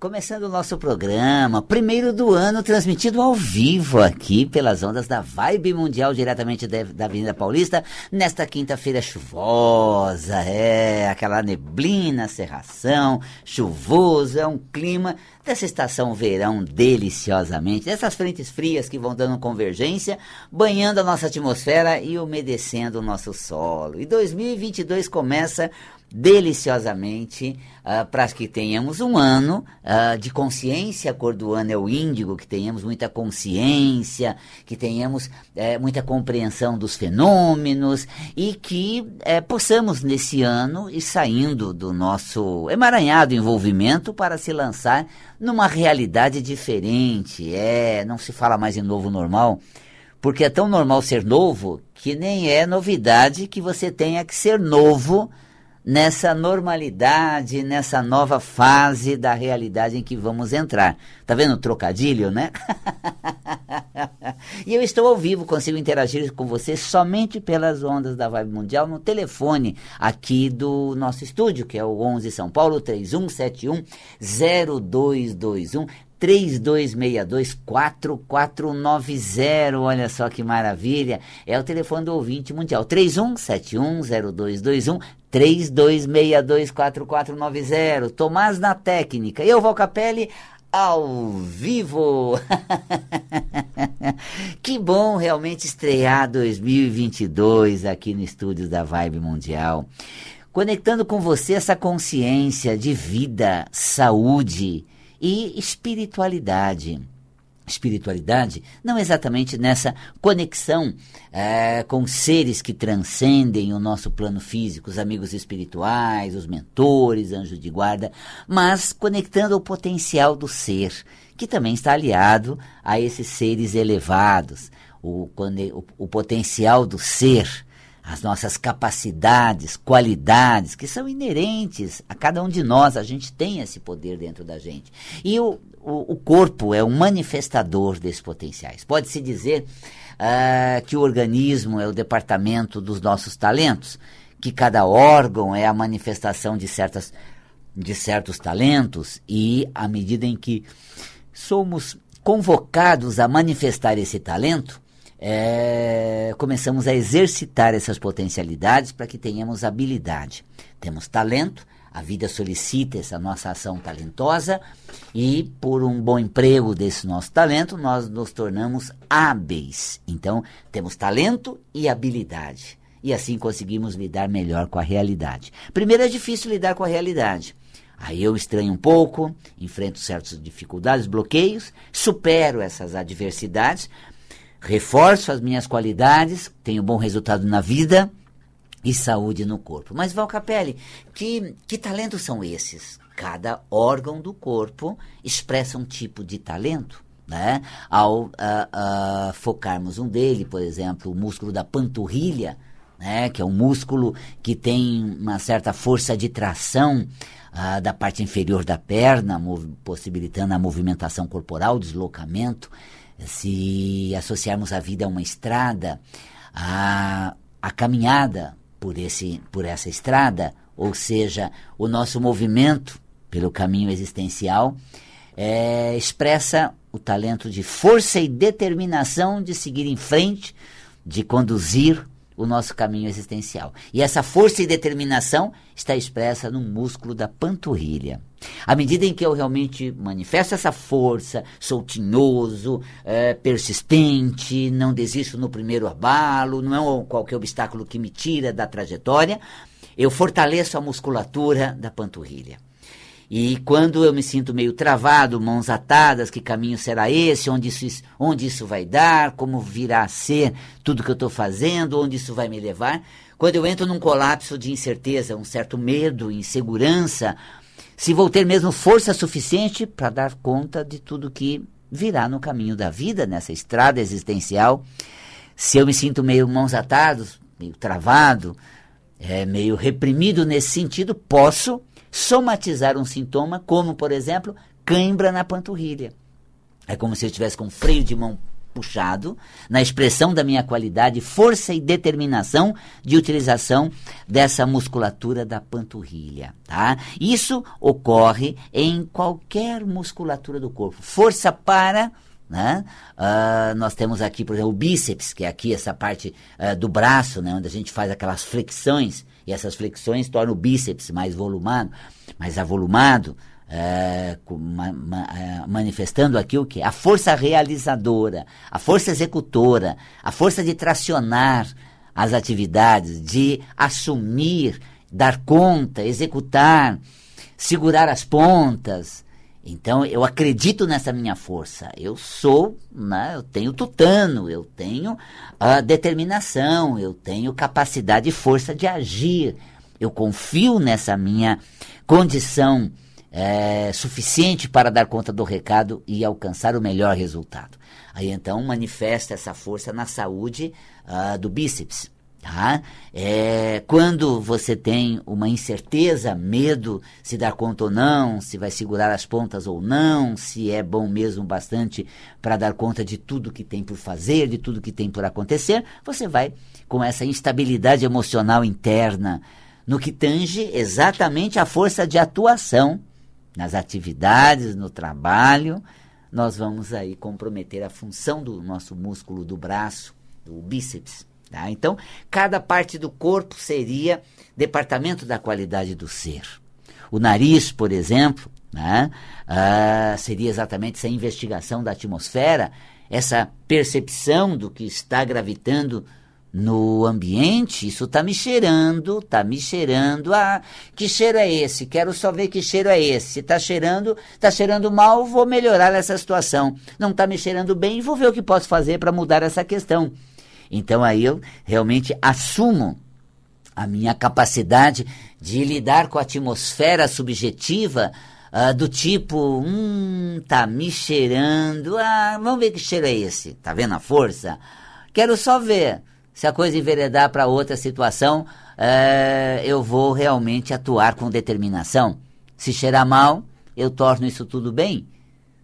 começando o nosso programa, primeiro do ano, transmitido ao vivo aqui pelas ondas da Vibe Mundial, diretamente da Avenida Paulista, nesta quinta-feira chuvosa, é, aquela neblina, serração, chuvoso, é um clima dessa estação verão deliciosamente, dessas frentes frias que vão dando convergência, banhando a nossa atmosfera e umedecendo o nosso solo. E 2022 começa deliciosamente uh, para que tenhamos um ano uh, de consciência. A cor do ano é o índigo, que tenhamos muita consciência, que tenhamos uh, muita compreensão dos fenômenos e que eh, possamos nesse ano ir saindo do nosso emaranhado envolvimento para se lançar numa realidade diferente. É, não se fala mais em novo normal. Porque é tão normal ser novo que nem é novidade que você tenha que ser novo nessa normalidade, nessa nova fase da realidade em que vamos entrar. Tá vendo o trocadilho, né? e eu estou ao vivo, consigo interagir com você somente pelas ondas da Vibe Mundial no telefone aqui do nosso estúdio, que é o 11 São Paulo 3171 0221. 3262-4490. Olha só que maravilha. É o telefone do ouvinte mundial. 31710221 32624490. Tomás na técnica. Eu, Valcapelli, ao vivo. que bom realmente estrear 2022 aqui no estúdios da Vibe Mundial. Conectando com você essa consciência de vida, saúde, e espiritualidade. Espiritualidade não exatamente nessa conexão é, com seres que transcendem o nosso plano físico, os amigos espirituais, os mentores, anjos de guarda, mas conectando o potencial do ser, que também está aliado a esses seres elevados, o, o, o potencial do ser as nossas capacidades, qualidades, que são inerentes a cada um de nós, a gente tem esse poder dentro da gente. E o, o, o corpo é um manifestador desses potenciais. Pode-se dizer uh, que o organismo é o departamento dos nossos talentos, que cada órgão é a manifestação de, certas, de certos talentos, e à medida em que somos convocados a manifestar esse talento, é, começamos a exercitar essas potencialidades para que tenhamos habilidade. Temos talento, a vida solicita essa nossa ação talentosa e, por um bom emprego desse nosso talento, nós nos tornamos hábeis. Então, temos talento e habilidade. E assim conseguimos lidar melhor com a realidade. Primeiro é difícil lidar com a realidade. Aí eu estranho um pouco, enfrento certas dificuldades, bloqueios, supero essas adversidades, reforço as minhas qualidades, tenho bom resultado na vida e saúde no corpo. Mas, Val Capelli, que, que talentos são esses? Cada órgão do corpo expressa um tipo de talento. Né? Ao uh, uh, focarmos um dele, por exemplo, o músculo da panturrilha, né? que é um músculo que tem uma certa força de tração da parte inferior da perna, possibilitando a movimentação corporal, deslocamento se associarmos a vida a uma estrada, a, a caminhada por, esse, por essa estrada, ou seja, o nosso movimento pelo caminho existencial, é, expressa o talento de força e determinação de seguir em frente, de conduzir o nosso caminho existencial. E essa força e determinação está expressa no músculo da panturrilha. À medida em que eu realmente manifesto essa força, sou tinhoso, é, persistente, não desisto no primeiro abalo, não é qualquer obstáculo que me tira da trajetória, eu fortaleço a musculatura da panturrilha. E quando eu me sinto meio travado, mãos atadas, que caminho será esse, onde isso, onde isso vai dar, como virá a ser tudo que eu estou fazendo, onde isso vai me levar. Quando eu entro num colapso de incerteza, um certo medo, insegurança, se vou ter mesmo força suficiente para dar conta de tudo que virá no caminho da vida, nessa estrada existencial. Se eu me sinto meio mãos atadas, meio travado, é, meio reprimido nesse sentido, posso somatizar um sintoma, como, por exemplo, cãibra na panturrilha. É como se eu estivesse com freio de mão puxado na expressão da minha qualidade, força e determinação de utilização dessa musculatura da panturrilha, tá? Isso ocorre em qualquer musculatura do corpo. Força para né? Uh, nós temos aqui, por exemplo, o bíceps, que é aqui essa parte uh, do braço, né? onde a gente faz aquelas flexões, e essas flexões tornam o bíceps mais volumado, mais avolumado, é, ma, ma, é, manifestando aqui o que? A força realizadora, a força executora, a força de tracionar as atividades, de assumir, dar conta, executar, segurar as pontas. Então eu acredito nessa minha força. Eu sou, né, eu tenho tutano, eu tenho a determinação, eu tenho capacidade e força de agir. Eu confio nessa minha condição é, suficiente para dar conta do recado e alcançar o melhor resultado. Aí então manifesta essa força na saúde uh, do bíceps. Tá? É, quando você tem uma incerteza, medo se dar conta ou não, se vai segurar as pontas ou não, se é bom mesmo bastante para dar conta de tudo que tem por fazer, de tudo que tem por acontecer, você vai com essa instabilidade emocional interna no que tange exatamente a força de atuação nas atividades, no trabalho, nós vamos aí comprometer a função do nosso músculo do braço, do bíceps. Tá? Então, cada parte do corpo seria departamento da qualidade do ser. O nariz, por exemplo, né, ah, seria exatamente essa investigação da atmosfera, essa percepção do que está gravitando no ambiente, isso está me cheirando, está me cheirando. Ah, que cheiro é esse? Quero só ver que cheiro é esse. Se está cheirando, está cheirando mal, vou melhorar essa situação. Não está me cheirando bem, vou ver o que posso fazer para mudar essa questão. Então aí eu realmente assumo a minha capacidade de lidar com a atmosfera subjetiva uh, do tipo, hum, tá me cheirando, ah, vamos ver que cheiro é esse. Tá vendo a força? Quero só ver se a coisa enveredar para outra situação, é, eu vou realmente atuar com determinação. Se cheirar mal, eu torno isso tudo bem.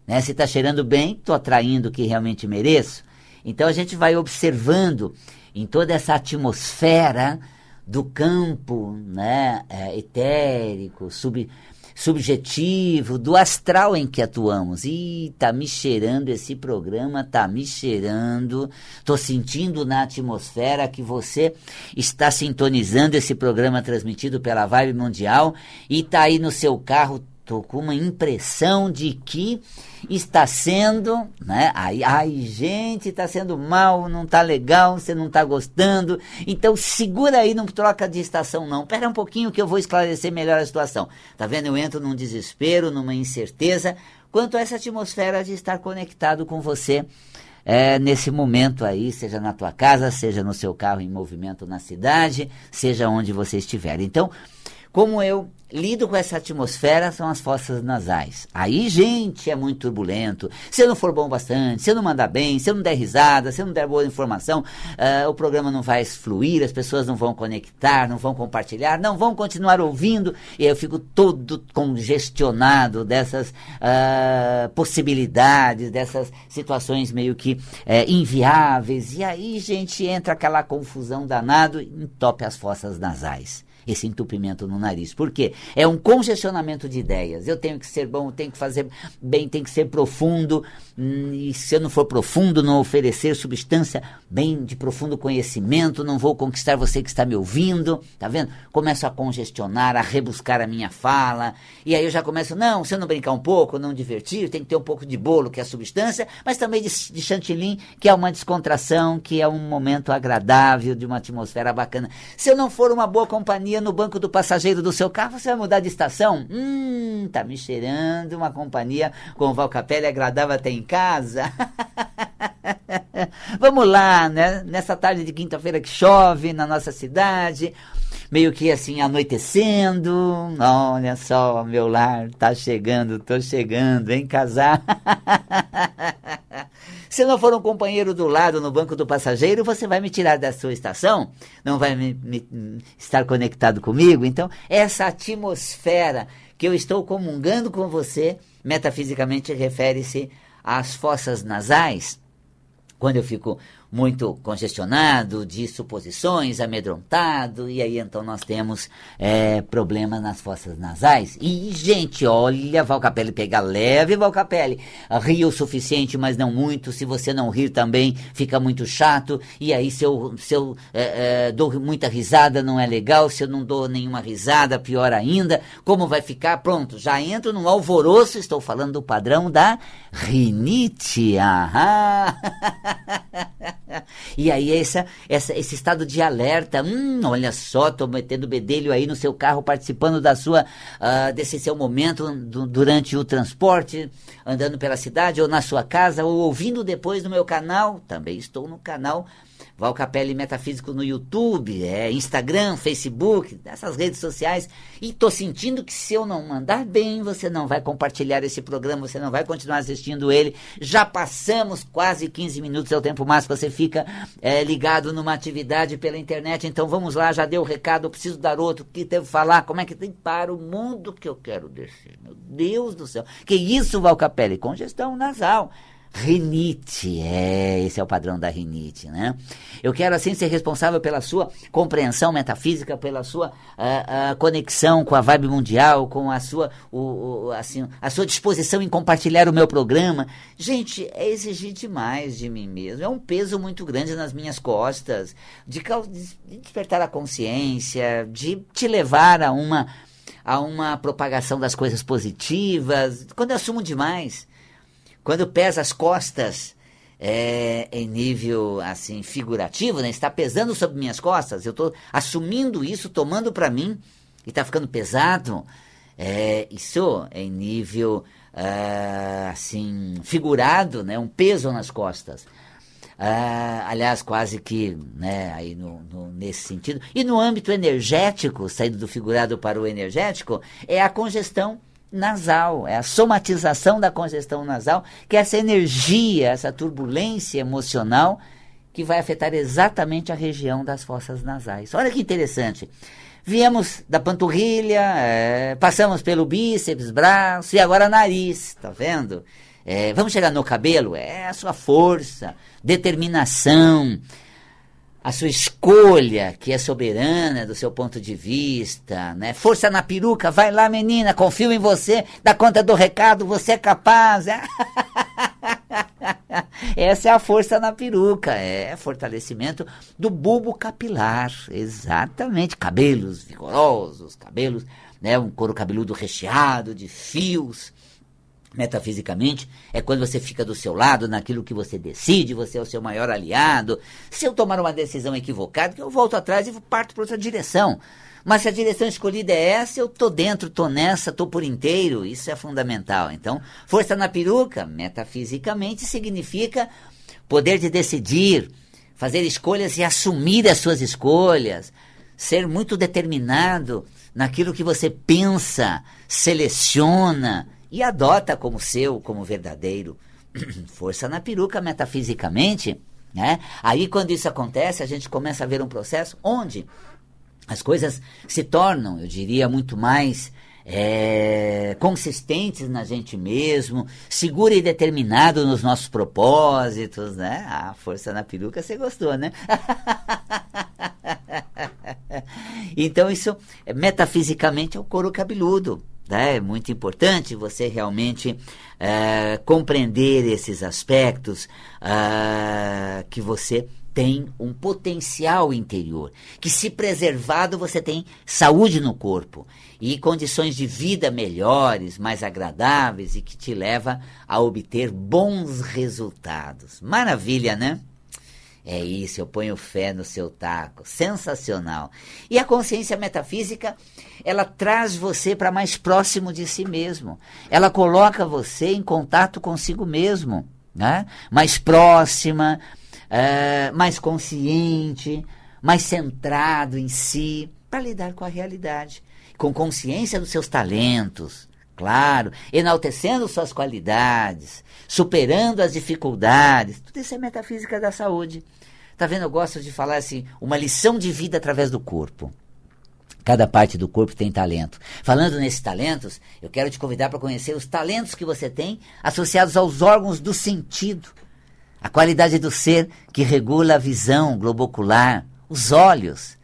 Né? Se está cheirando bem, estou atraindo o que realmente mereço. Então a gente vai observando em toda essa atmosfera do campo né, é, etérico, sub, subjetivo, do astral em que atuamos. E tá me cheirando esse programa, tá me cheirando. Tô sentindo na atmosfera que você está sintonizando esse programa transmitido pela Vibe Mundial e tá aí no seu carro Tô com uma impressão de que está sendo, né? Ai, ai, gente, está sendo mal, não está legal, você não está gostando. Então segura aí, não troca de estação não. Espera um pouquinho que eu vou esclarecer melhor a situação. Tá vendo? Eu entro num desespero, numa incerteza quanto a essa atmosfera de estar conectado com você é, nesse momento aí, seja na tua casa, seja no seu carro em movimento na cidade, seja onde você estiver. Então, como eu lido com essa atmosfera são as fossas nasais. Aí, gente, é muito turbulento. Se eu não for bom bastante, se eu não mandar bem, se eu não der risada, se eu não der boa informação, uh, o programa não vai fluir, as pessoas não vão conectar, não vão compartilhar, não vão continuar ouvindo, e eu fico todo congestionado dessas uh, possibilidades, dessas situações meio que uh, inviáveis. E aí, gente, entra aquela confusão danado e entope as fossas nasais esse entupimento no nariz. Por quê? É um congestionamento de ideias. Eu tenho que ser bom, tenho que fazer bem, tem que ser profundo. Hum, e se eu não for profundo, não oferecer substância bem de profundo conhecimento, não vou conquistar você que está me ouvindo. Tá vendo? Começo a congestionar, a rebuscar a minha fala. E aí eu já começo, não, se eu não brincar um pouco, não divertir, tem que ter um pouco de bolo, que é a substância, mas também de, de chantilly, que é uma descontração, que é um momento agradável, de uma atmosfera bacana. Se eu não for uma boa companhia, no banco do passageiro do seu carro, você vai mudar de estação? Hum, tá me cheirando uma companhia com Val Capelli agradável até em casa. Vamos lá, né? Nessa tarde de quinta-feira que chove na nossa cidade, meio que assim anoitecendo. Olha só, meu lar tá chegando, tô chegando, vem casar. Se não for um companheiro do lado no banco do passageiro, você vai me tirar da sua estação? Não vai me, me, estar conectado comigo? Então, essa atmosfera que eu estou comungando com você, metafisicamente refere-se às fossas nasais quando eu fico muito congestionado, de suposições, amedrontado, e aí então nós temos é, problemas nas fossas nasais. E, gente, olha, Valcapelli pega leve, Valcapelli. Ria o suficiente, mas não muito. Se você não rir também, fica muito chato. E aí, se eu, se eu é, é, dou muita risada, não é legal. Se eu não dou nenhuma risada, pior ainda. Como vai ficar? Pronto, já entro no alvoroço. Estou falando do padrão da rinite. Aham. e aí essa, essa, esse estado de alerta, hum, olha só, tô metendo bedelho aí no seu carro, participando da sua, uh, desse seu momento do, durante o transporte, andando pela cidade ou na sua casa, ou ouvindo depois no meu canal, também estou no canal Val Capelli Metafísico no YouTube, é, Instagram, Facebook, essas redes sociais. E tô sentindo que se eu não mandar bem, você não vai compartilhar esse programa, você não vai continuar assistindo ele. Já passamos quase 15 minutos, é o tempo máximo que você fica é, ligado numa atividade pela internet. Então vamos lá, já deu o recado, eu preciso dar outro, que devo falar, como é que tem para o mundo que eu quero descer. Meu Deus do céu. Que isso, Val Capelli? Congestão nasal. Rinite, é, esse é o padrão da rinite, né? Eu quero assim ser responsável pela sua compreensão metafísica, pela sua uh, uh, conexão com a vibe mundial, com a sua, o, o, assim, a sua disposição em compartilhar o meu programa. Gente, é exigir demais de mim mesmo. É um peso muito grande nas minhas costas, de, de despertar a consciência, de te levar a uma, a uma propagação das coisas positivas. Quando eu assumo demais quando pesa as costas é, em nível assim figurativo, né? está pesando sobre minhas costas, eu estou assumindo isso, tomando para mim e está ficando pesado. É, isso em nível uh, assim figurado, né? um peso nas costas. Uh, aliás, quase que né, aí no, no, nesse sentido. E no âmbito energético, saindo do figurado para o energético, é a congestão nasal, é a somatização da congestão nasal, que é essa energia, essa turbulência emocional que vai afetar exatamente a região das fossas nasais. Olha que interessante. Viemos da panturrilha, é, passamos pelo bíceps, braço e agora nariz, tá vendo? É, vamos chegar no cabelo? É a sua força, determinação, a sua escolha, que é soberana do seu ponto de vista, né? Força na peruca, vai lá, menina, confio em você, dá conta do recado, você é capaz. Essa é a força na peruca, é fortalecimento do bulbo capilar, exatamente. Cabelos vigorosos, cabelos, né? Um couro cabeludo recheado de fios metafisicamente, é quando você fica do seu lado naquilo que você decide, você é o seu maior aliado. Se eu tomar uma decisão equivocada, eu volto atrás e parto para outra direção. Mas se a direção escolhida é essa, eu tô dentro, tô nessa, tô por inteiro, isso é fundamental. Então, força na peruca, metafisicamente, significa poder de decidir, fazer escolhas e assumir as suas escolhas, ser muito determinado naquilo que você pensa, seleciona, e adota como seu, como verdadeiro. Força na peruca metafisicamente, né? Aí quando isso acontece, a gente começa a ver um processo onde as coisas se tornam, eu diria, muito mais é, consistentes na gente mesmo, seguro e determinado nos nossos propósitos, né? A força na peruca você gostou, né? então isso metafisicamente é o couro cabeludo. Né? É muito importante você realmente é, compreender esses aspectos é, que você tem um potencial interior, que se preservado você tem saúde no corpo e condições de vida melhores, mais agradáveis e que te leva a obter bons resultados. Maravilha, né? É isso, eu ponho fé no seu taco. Sensacional. E a consciência metafísica, ela traz você para mais próximo de si mesmo. Ela coloca você em contato consigo mesmo, né? Mais próxima, é, mais consciente, mais centrado em si, para lidar com a realidade. Com consciência dos seus talentos, claro, enaltecendo suas qualidades, superando as dificuldades. Tudo isso é metafísica da saúde. Tá vendo? Eu gosto de falar assim, uma lição de vida através do corpo. Cada parte do corpo tem talento. Falando nesses talentos, eu quero te convidar para conhecer os talentos que você tem associados aos órgãos do sentido. A qualidade do ser que regula a visão globocular, os olhos,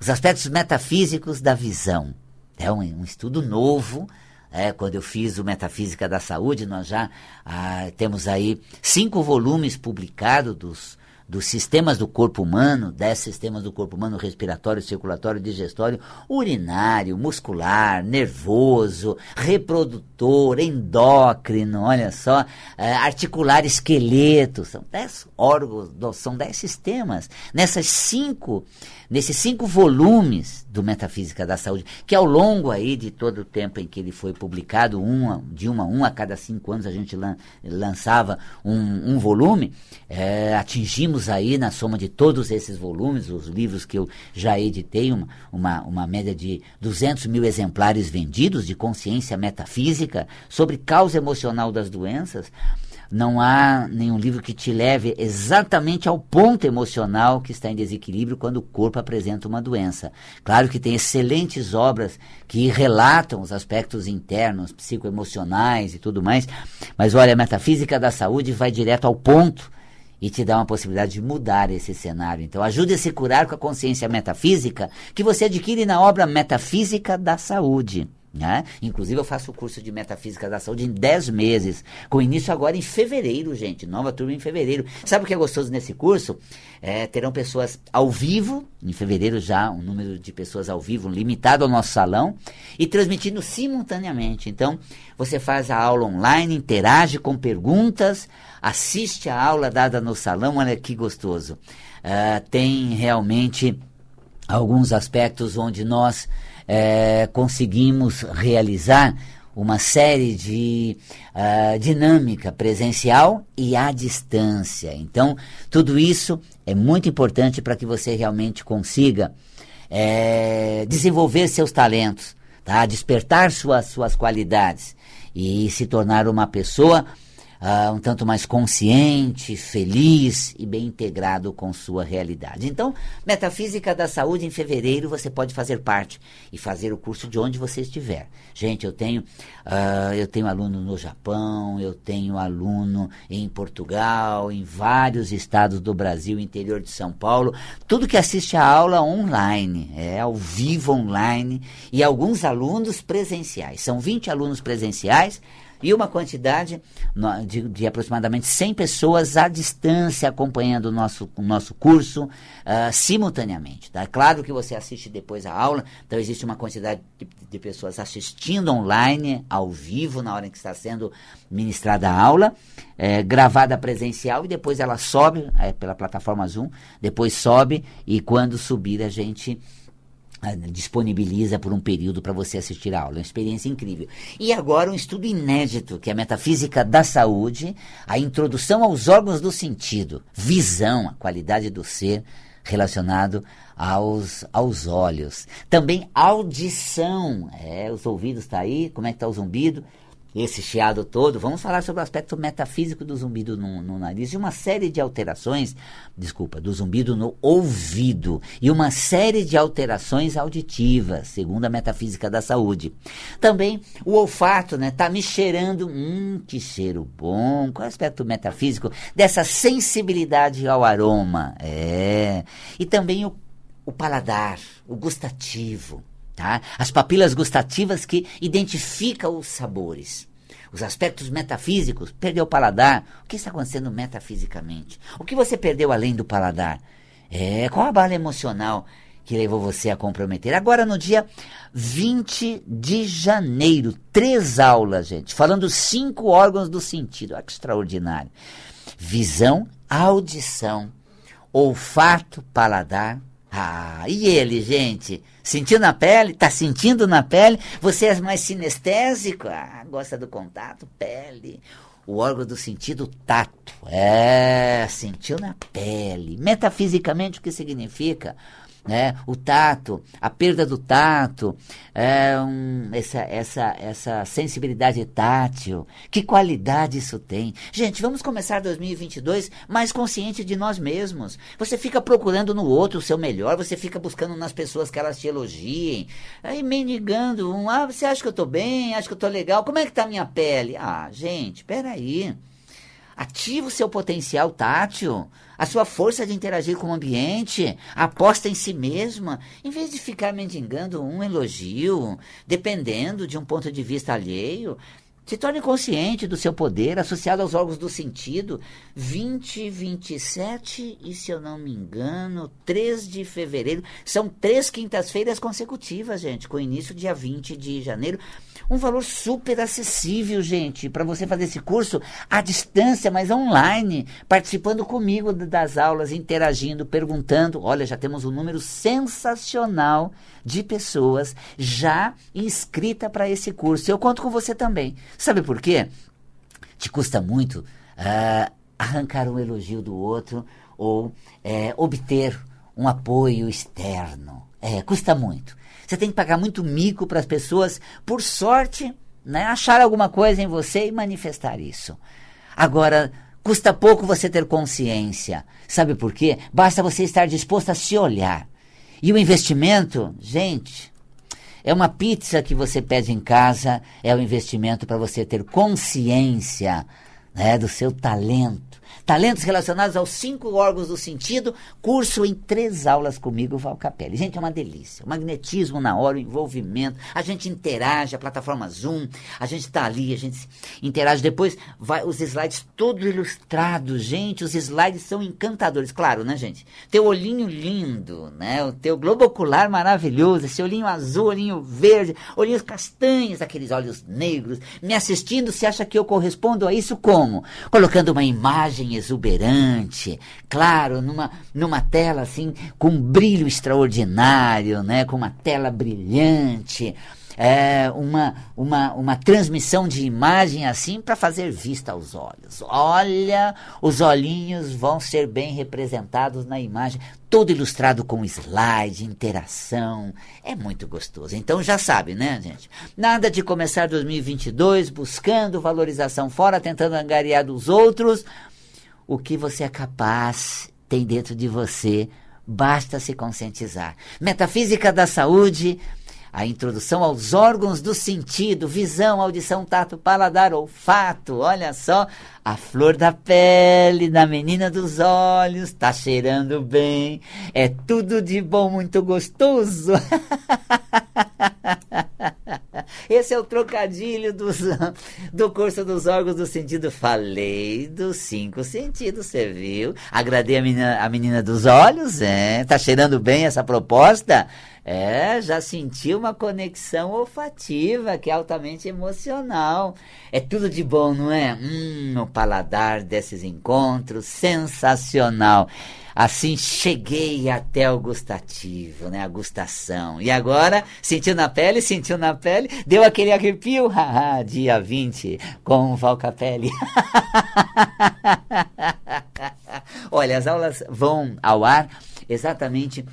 os aspectos metafísicos da visão. É um, um estudo novo. É, quando eu fiz o Metafísica da Saúde, nós já ah, temos aí cinco volumes publicados dos, dos sistemas do corpo humano, dez sistemas do corpo humano, respiratório, circulatório, digestório, urinário, muscular, nervoso, reprodutor, endócrino, olha só, é, articular, esqueleto, são dez órgãos, são dez sistemas. Nessas cinco nesses cinco volumes do Metafísica da Saúde, que ao longo aí de todo o tempo em que ele foi publicado, uma, de uma a um a cada cinco anos a gente lan, lançava um, um volume, é, atingimos aí na soma de todos esses volumes, os livros que eu já editei, uma, uma, uma média de 200 mil exemplares vendidos de consciência metafísica sobre causa emocional das doenças, não há nenhum livro que te leve exatamente ao ponto emocional que está em desequilíbrio quando o corpo apresenta uma doença. Claro que tem excelentes obras que relatam os aspectos internos, psicoemocionais e tudo mais, mas olha, a metafísica da saúde vai direto ao ponto e te dá uma possibilidade de mudar esse cenário. Então, ajude a se curar com a consciência metafísica que você adquire na obra Metafísica da Saúde. Né? Inclusive, eu faço o curso de Metafísica da Saúde em 10 meses, com início agora em fevereiro, gente. Nova turma em fevereiro. Sabe o que é gostoso nesse curso? É, terão pessoas ao vivo, em fevereiro já, um número de pessoas ao vivo limitado ao nosso salão, e transmitindo simultaneamente. Então, você faz a aula online, interage com perguntas, assiste a aula dada no salão, olha que gostoso. Uh, tem realmente alguns aspectos onde nós é, conseguimos realizar uma série de uh, dinâmica presencial e à distância. Então, tudo isso é muito importante para que você realmente consiga é, desenvolver seus talentos, tá? despertar suas, suas qualidades e se tornar uma pessoa uh, um tanto mais consciente, feliz e bem integrado com sua realidade. Então, Metafísica da Saúde, em fevereiro, você pode fazer parte e fazer o curso de onde você estiver. Gente, eu tenho, uh, eu tenho aluno no Japão, eu tenho aluno em Portugal, em vários estados do Brasil, interior de São Paulo, tudo que assiste a aula online, é ao vivo online, e alguns alunos presenciais. São 20 alunos presenciais e uma quantidade de, de, aproximadamente 100 pessoas à distância acompanhando o nosso, o nosso curso uh, simultaneamente. Tá? Claro que você assiste depois a aula, então existe uma quantidade de, de, pessoas assistindo online, ao vivo, na hora em que está sendo ministrada a aula, é, gravada presencial e depois ela sobe é, pela plataforma Zoom, depois sobe e quando subir a gente disponibiliza por um período para você assistir a aula. É uma experiência incrível. E agora um estudo inédito, que é a metafísica da saúde, a introdução aos órgãos do sentido, visão, a qualidade do ser relacionado aos, aos olhos. Também audição, é, os ouvidos tá aí, como é que tá o zumbido? Esse chiado todo, vamos falar sobre o aspecto metafísico do zumbido no, no, nariz e uma série de alterações, desculpa, do zumbido no ouvido e uma série de alterações auditivas, segundo a metafísica da saúde. Também o olfato, né, tá me cheirando, hum, que cheiro bom. Qual é o aspecto metafísico dessa sensibilidade ao aroma? É. E também o, o paladar, o gustativo. Tá? As papilas gustativas que identificam os sabores. Os aspectos metafísicos, perdeu o paladar. O que está acontecendo metafisicamente? O que você perdeu além do paladar? É, qual a bala emocional que levou você a comprometer? Agora, no dia 20 de janeiro, três aulas, gente, falando cinco órgãos do sentido. Que extraordinário. Visão, audição, olfato, paladar. Ah, e ele, gente? Sentiu na pele? Tá sentindo na pele? Você é mais sinestésico? Ah, gosta do contato? Pele. O órgão do sentido tato. É, sentiu na pele. Metafisicamente, o que significa? Né? o tato, a perda do tato, é, um, essa, essa, essa sensibilidade tátil. Que qualidade isso tem? Gente, vamos começar 2022 mais consciente de nós mesmos. Você fica procurando no outro o seu melhor, você fica buscando nas pessoas que elas te elogiem, aí mendigando um, ah, você acha que eu estou bem, acha que eu estou legal, como é que está a minha pele? Ah, gente, peraí. Ativa o seu potencial tátil, a sua força de interagir com o ambiente, aposta em si mesma, em vez de ficar mendigando um elogio, dependendo de um ponto de vista alheio. Se torne consciente do seu poder associado aos órgãos do sentido. 20, 27 e, se eu não me engano, 3 de fevereiro. São três quintas-feiras consecutivas, gente, com início dia 20 de janeiro. Um valor super acessível, gente, para você fazer esse curso à distância, mas online, participando comigo das aulas, interagindo, perguntando. Olha, já temos um número sensacional de pessoas já inscrita para esse curso. Eu conto com você também. Sabe por quê? Te custa muito uh, arrancar um elogio do outro ou é, obter um apoio externo. É, custa muito. Você tem que pagar muito mico para as pessoas, por sorte, né, achar alguma coisa em você e manifestar isso. Agora, custa pouco você ter consciência. Sabe por quê? Basta você estar disposto a se olhar. E o investimento, gente, é uma pizza que você pede em casa, é o um investimento para você ter consciência né, do seu talento Talentos relacionados aos cinco órgãos do sentido, curso em três aulas comigo, Val Capelli. Gente, é uma delícia. O magnetismo na hora, o envolvimento, a gente interage, a plataforma Zoom, a gente está ali, a gente interage. Depois, vai os slides todos ilustrados. Gente, os slides são encantadores. Claro, né, gente? Teu olhinho lindo, né? O teu globo ocular maravilhoso, esse olhinho azul, olhinho verde, olhinhos castanhos, aqueles olhos negros. Me assistindo, você acha que eu correspondo a isso como? Colocando uma imagem exuberante, claro, numa, numa tela assim com brilho extraordinário, né, com uma tela brilhante. É, uma, uma, uma transmissão de imagem assim para fazer vista aos olhos. Olha, os olhinhos vão ser bem representados na imagem, todo ilustrado com slide, interação. É muito gostoso. Então já sabe, né, gente? Nada de começar 2022 buscando valorização fora, tentando angariar dos outros o que você é capaz, tem dentro de você, basta se conscientizar. Metafísica da saúde, a introdução aos órgãos do sentido, visão, audição, tato, paladar, olfato. Olha só, a flor da pele da menina dos olhos, tá cheirando bem. É tudo de bom, muito gostoso. Esse é o trocadilho dos, do curso dos órgãos do sentido. Falei dos cinco sentidos, você viu? Agradei a menina, a menina dos olhos, é? Tá cheirando bem essa proposta? É, já senti uma conexão olfativa que é altamente emocional. É tudo de bom, não é? Hum, o paladar desses encontros, sensacional. Assim cheguei até o gustativo, né? A gustação. E agora, sentiu na pele, sentiu na pele, deu aquele arrepio, haha, dia 20, com o Val Capelli. Olha, as aulas vão ao ar exatamente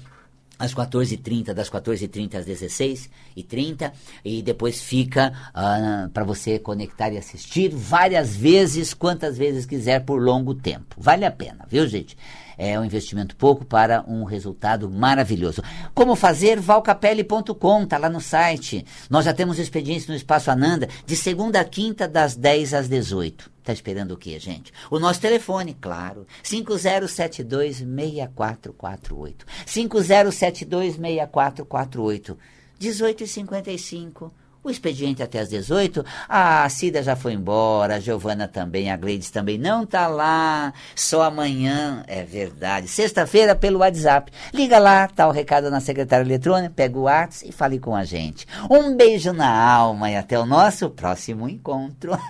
às 14h30, das 14h30 às 16h30, e depois fica uh, ah, para você conectar e assistir várias vezes, quantas vezes quiser, por longo tempo. Vale a pena, viu, gente? É um investimento pouco para um resultado maravilhoso. Como fazer? Valcapelli.com, tá lá no site. Nós já temos expedientes no Espaço Ananda, de segunda a quinta, das 10 às 18. Tá esperando o quê, gente? O nosso telefone, claro. 5072-6448. 5072-6448. 18h55 o expediente até às 18, a Cida já foi embora, a Giovana também, a Gleides também não tá lá, só amanhã, é verdade. Sexta-feira pelo WhatsApp. Liga lá, tá o recado na secretária eletrônica, pega o WhatsApp e fale com a gente. Um beijo na alma e até o nosso próximo encontro.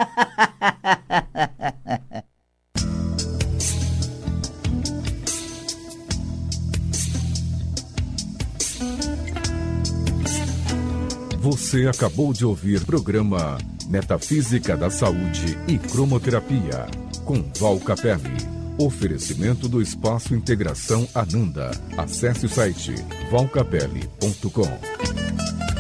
Você acabou de ouvir programa Metafísica da Saúde e Cromoterapia, com Val Capelli. Oferecimento do Espaço Integração Ananda. Acesse o site valcapelli.com.